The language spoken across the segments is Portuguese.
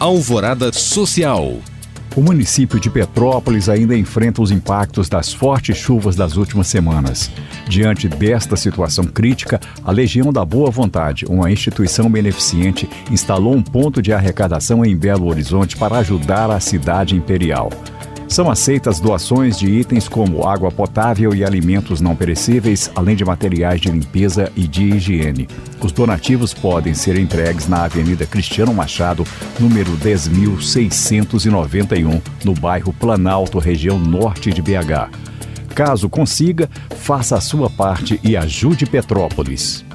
Alvorada Social. O município de Petrópolis ainda enfrenta os impactos das fortes chuvas das últimas semanas. Diante desta situação crítica, a Legião da Boa Vontade, uma instituição beneficente, instalou um ponto de arrecadação em Belo Horizonte para ajudar a cidade imperial. São aceitas doações de itens como água potável e alimentos não perecíveis, além de materiais de limpeza e de higiene. Os donativos podem ser entregues na Avenida Cristiano Machado, número 10.691, no bairro Planalto, região norte de BH. Caso consiga, faça a sua parte e ajude Petrópolis.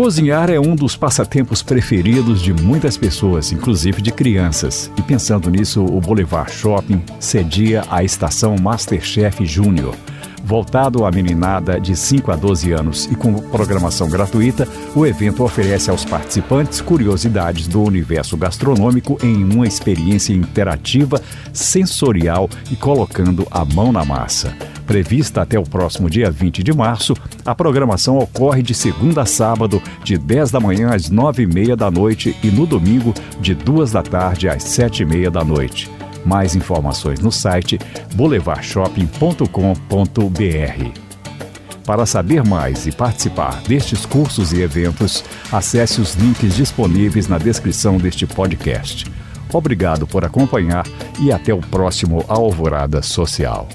Cozinhar é um dos passatempos preferidos de muitas pessoas, inclusive de crianças. E pensando nisso, o Boulevard Shopping cedia a estação Masterchef Júnior. Voltado à meninada de 5 a 12 anos e com programação gratuita, o evento oferece aos participantes curiosidades do universo gastronômico em uma experiência interativa, sensorial e colocando a mão na massa. Prevista até o próximo dia 20 de março, a programação ocorre de segunda a sábado, de 10 da manhã às 9 e meia da noite e no domingo, de 2 da tarde às 7 e meia da noite. Mais informações no site boulevardshopping.com.br. Para saber mais e participar destes cursos e eventos, acesse os links disponíveis na descrição deste podcast. Obrigado por acompanhar e até o próximo Alvorada Social.